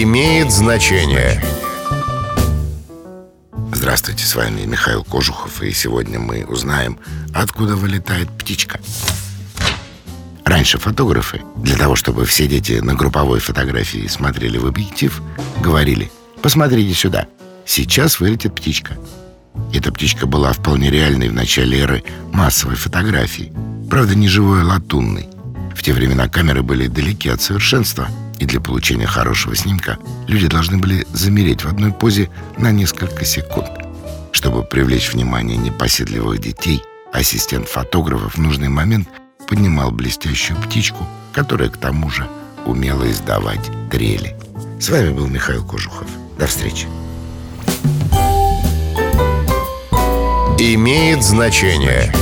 имеет значение. Здравствуйте, с вами Михаил Кожухов, и сегодня мы узнаем, откуда вылетает птичка. Раньше фотографы, для того, чтобы все дети на групповой фотографии смотрели в объектив, говорили «посмотрите сюда, сейчас вылетит птичка». Эта птичка была вполне реальной в начале эры массовой фотографии, правда не живой, а латунной. В те времена камеры были далеки от совершенства – и для получения хорошего снимка люди должны были замереть в одной позе на несколько секунд. Чтобы привлечь внимание непоседливых детей, ассистент фотографа в нужный момент поднимал блестящую птичку, которая к тому же умела издавать трели. С вами был Михаил Кожухов. До встречи. Имеет значение.